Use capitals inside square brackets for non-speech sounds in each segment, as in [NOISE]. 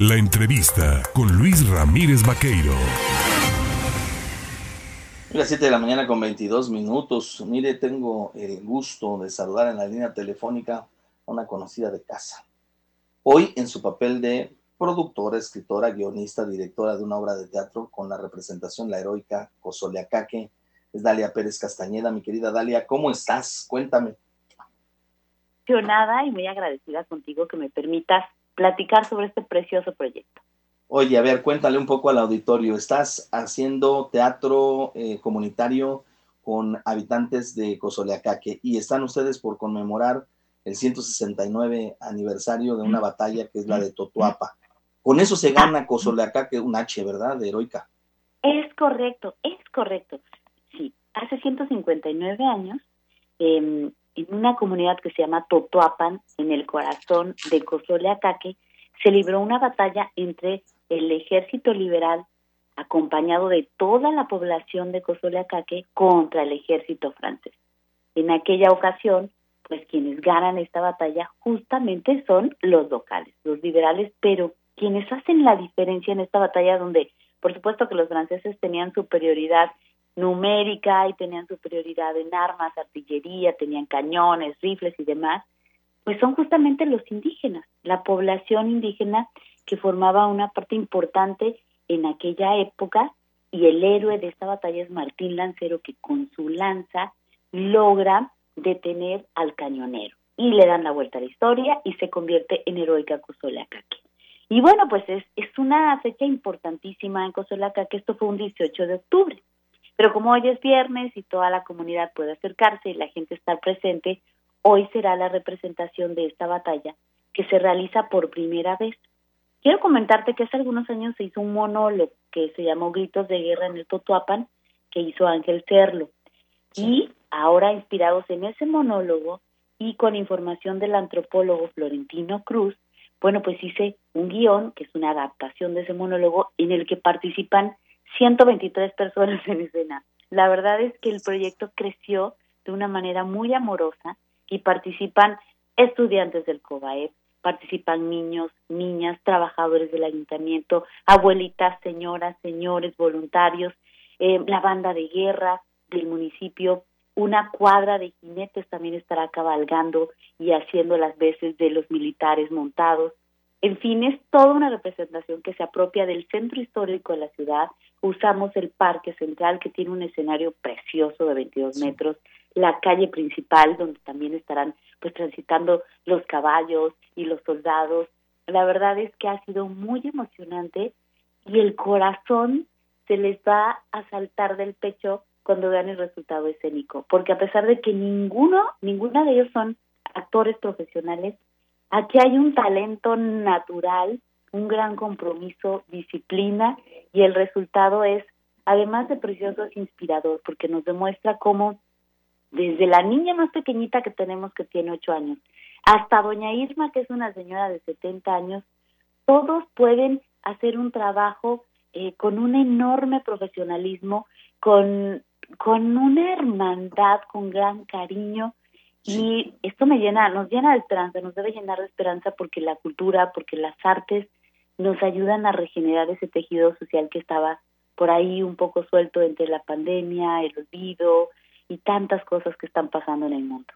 La entrevista con Luis Ramírez Vaqueiro. Las 7 de la mañana con 22 minutos. Mire, tengo el gusto de saludar en la línea telefónica a una conocida de casa. Hoy en su papel de productora, escritora, guionista, directora de una obra de teatro con la representación La Heroica Cosoleacaque, es Dalia Pérez Castañeda. Mi querida Dalia, ¿cómo estás? Cuéntame. Nada y muy agradecida contigo que me permitas platicar sobre este precioso proyecto. Oye, a ver, cuéntale un poco al auditorio. Estás haciendo teatro eh, comunitario con habitantes de Cozoleacaque y están ustedes por conmemorar el 169 aniversario de una batalla que es la de Totuapa. Con eso se gana Cozoleacaque un H, ¿verdad? De heroica. Es correcto, es correcto. Sí, hace 159 años, eh, en una comunidad que se llama Totoapan, en el corazón de Cozoleacaque, se libró una batalla entre el ejército liberal acompañado de toda la población de Cozoleacaque contra el ejército francés. En aquella ocasión, pues quienes ganan esta batalla justamente son los locales, los liberales, pero quienes hacen la diferencia en esta batalla donde, por supuesto que los franceses tenían superioridad numérica y tenían superioridad en armas, artillería, tenían cañones, rifles y demás, pues son justamente los indígenas, la población indígena que formaba una parte importante en aquella época y el héroe de esta batalla es Martín Lancero que con su lanza logra detener al cañonero y le dan la vuelta a la historia y se convierte en heroica Cozolacaque. Y bueno, pues es, es una fecha importantísima en Cozolacaque, esto fue un 18 de octubre. Pero como hoy es viernes y toda la comunidad puede acercarse y la gente está presente, hoy será la representación de esta batalla que se realiza por primera vez. Quiero comentarte que hace algunos años se hizo un monólogo que se llamó Gritos de Guerra en el Totuapan, que hizo Ángel Cerlo. Y ahora, inspirados en ese monólogo y con información del antropólogo Florentino Cruz, bueno, pues hice un guion, que es una adaptación de ese monólogo, en el que participan 123 personas en escena. La verdad es que el proyecto creció de una manera muy amorosa y participan estudiantes del COBAEP, participan niños, niñas, trabajadores del ayuntamiento, abuelitas, señoras, señores, voluntarios, eh, la banda de guerra del municipio, una cuadra de jinetes también estará cabalgando y haciendo las veces de los militares montados. En fin, es toda una representación que se apropia del centro histórico de la ciudad. Usamos el parque central que tiene un escenario precioso de 22 metros, la calle principal donde también estarán pues transitando los caballos y los soldados. La verdad es que ha sido muy emocionante y el corazón se les va a saltar del pecho cuando vean el resultado escénico, porque a pesar de que ninguno, ninguna de ellos son actores profesionales, Aquí hay un talento natural, un gran compromiso, disciplina y el resultado es, además de precioso, es inspirador porque nos demuestra cómo desde la niña más pequeñita que tenemos que tiene ocho años hasta doña Irma que es una señora de 70 años, todos pueden hacer un trabajo eh, con un enorme profesionalismo, con, con una hermandad, con gran cariño y esto me llena, nos llena de esperanza, nos debe llenar de esperanza porque la cultura, porque las artes nos ayudan a regenerar ese tejido social que estaba por ahí un poco suelto entre la pandemia, el olvido y tantas cosas que están pasando en el mundo.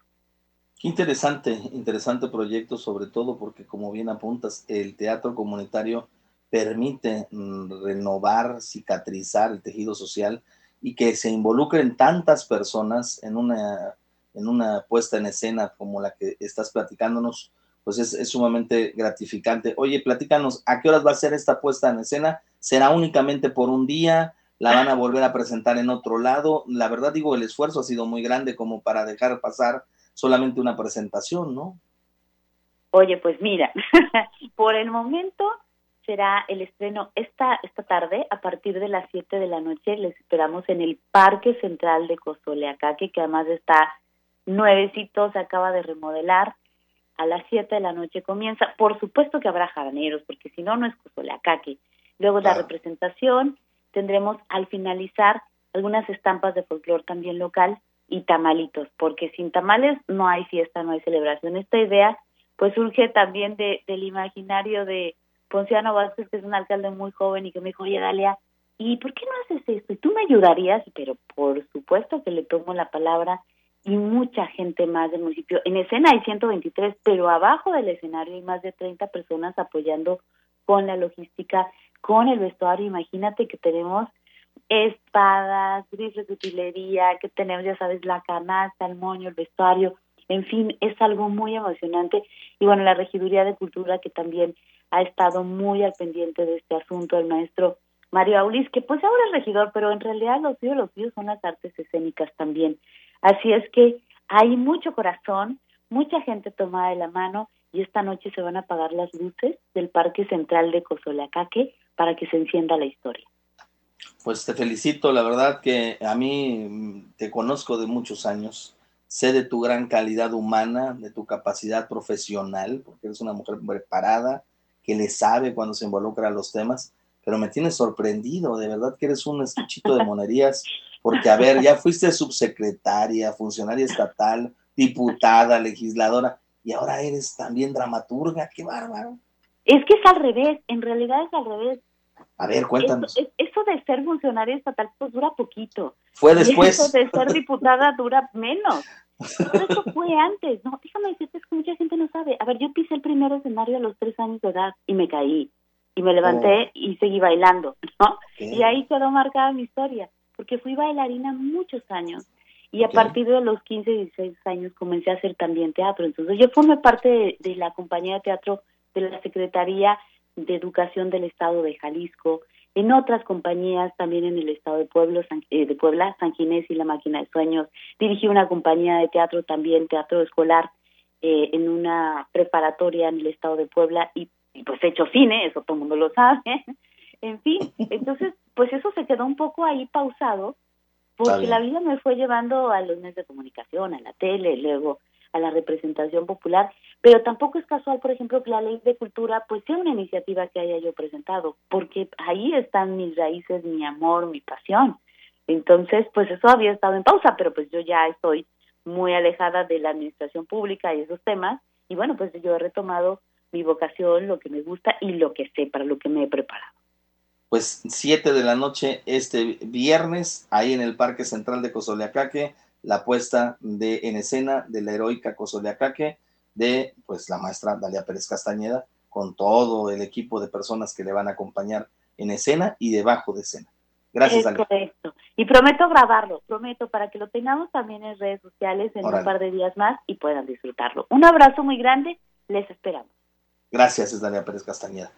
Qué interesante, interesante proyecto, sobre todo porque como bien apuntas, el teatro comunitario permite mm, renovar, cicatrizar el tejido social y que se involucren tantas personas en una en una puesta en escena como la que estás platicándonos, pues es, sumamente gratificante. Oye, platícanos, ¿a qué horas va a ser esta puesta en escena? ¿Será únicamente por un día? ¿La van a volver a presentar en otro lado? La verdad digo, el esfuerzo ha sido muy grande como para dejar pasar solamente una presentación, ¿no? Oye, pues mira, [LAUGHS] por el momento será el estreno esta, esta tarde a partir de las 7 de la noche. Les esperamos en el Parque Central de Cozoleacaque, que además está nuevecito, se acaba de remodelar. A las 7 de la noche comienza. Por supuesto que habrá jaraneros, porque si no, no es Cozolacaque. Luego la representación, tendremos al finalizar algunas estampas de folclore también local y tamalitos, porque sin tamales no hay fiesta, no hay celebración. Esta idea pues surge también de, del imaginario de Ponciano Vázquez, que es un alcalde muy joven y que me dijo, oye, Dalia, ¿y por qué no haces esto? ¿Y tú me ayudarías? Pero por supuesto que le tomo la palabra y mucha gente más del municipio. En escena hay 123, pero abajo del escenario hay más de 30 personas apoyando con la logística, con el vestuario. Imagínate que tenemos espadas, rifles de utilería, que tenemos, ya sabes, la canasta, el moño, el vestuario. En fin, es algo muy emocionante. Y bueno, la Regiduría de Cultura que también ha estado muy al pendiente de este asunto, el maestro Mario Aulis, que pues ahora es regidor, pero en realidad los suyos, los suyos son las artes escénicas también. Así es que hay mucho corazón, mucha gente tomada de la mano y esta noche se van a apagar las luces del Parque Central de Cozoleacaque para que se encienda la historia. Pues te felicito, la verdad que a mí te conozco de muchos años, sé de tu gran calidad humana, de tu capacidad profesional, porque eres una mujer preparada, que le sabe cuando se involucra a los temas, pero me tienes sorprendido, de verdad que eres un estuchito de [LAUGHS] monerías, porque a ver, ya fuiste subsecretaria, funcionaria estatal, diputada, legisladora, y ahora eres también dramaturga, qué bárbaro. Es que es al revés, en realidad es al revés. A ver, cuéntanos. Eso, de ser funcionaria estatal pues dura poquito. Fue después. eso de ser diputada dura menos. eso [LAUGHS] fue antes. No, déjame decirte, es que mucha gente no sabe. A ver, yo pisé el primer escenario a los tres años de edad y me caí. Y me levanté oh. y seguí bailando, ¿no? Y ahí quedó marcada mi historia, porque fui bailarina muchos años. Y a partir de los 15, 16 años comencé a hacer también teatro. Entonces yo formé parte de la compañía de teatro de la Secretaría de Educación del Estado de Jalisco, en otras compañías también en el Estado de, Pueblo, eh, de Puebla, San Ginés y La Máquina de Sueños. Dirigí una compañía de teatro también, teatro escolar, eh, en una preparatoria en el Estado de Puebla y, pues he hecho cine, eso todo el mundo lo sabe. [LAUGHS] en fin, entonces pues eso se quedó un poco ahí pausado porque la vida me fue llevando a los medios de comunicación, a la tele, luego a la representación popular, pero tampoco es casual, por ejemplo, que la ley de cultura pues sea una iniciativa que haya yo presentado, porque ahí están mis raíces, mi amor, mi pasión. Entonces, pues eso había estado en pausa, pero pues yo ya estoy muy alejada de la administración pública y esos temas, y bueno, pues yo he retomado mi vocación, lo que me gusta y lo que sé, para lo que me he preparado. Pues siete de la noche este viernes, ahí en el Parque Central de Cozoleacaque, la puesta de en escena de la heroica Cozoleacaque de pues la maestra Dalia Pérez Castañeda con todo el equipo de personas que le van a acompañar en escena y debajo de escena. Gracias, Dalia. Correcto. Y prometo grabarlo, prometo, para que lo tengamos también en redes sociales en un par de días más y puedan disfrutarlo. Un abrazo muy grande, les esperamos. Gracias, Dalia Pérez Castañeda.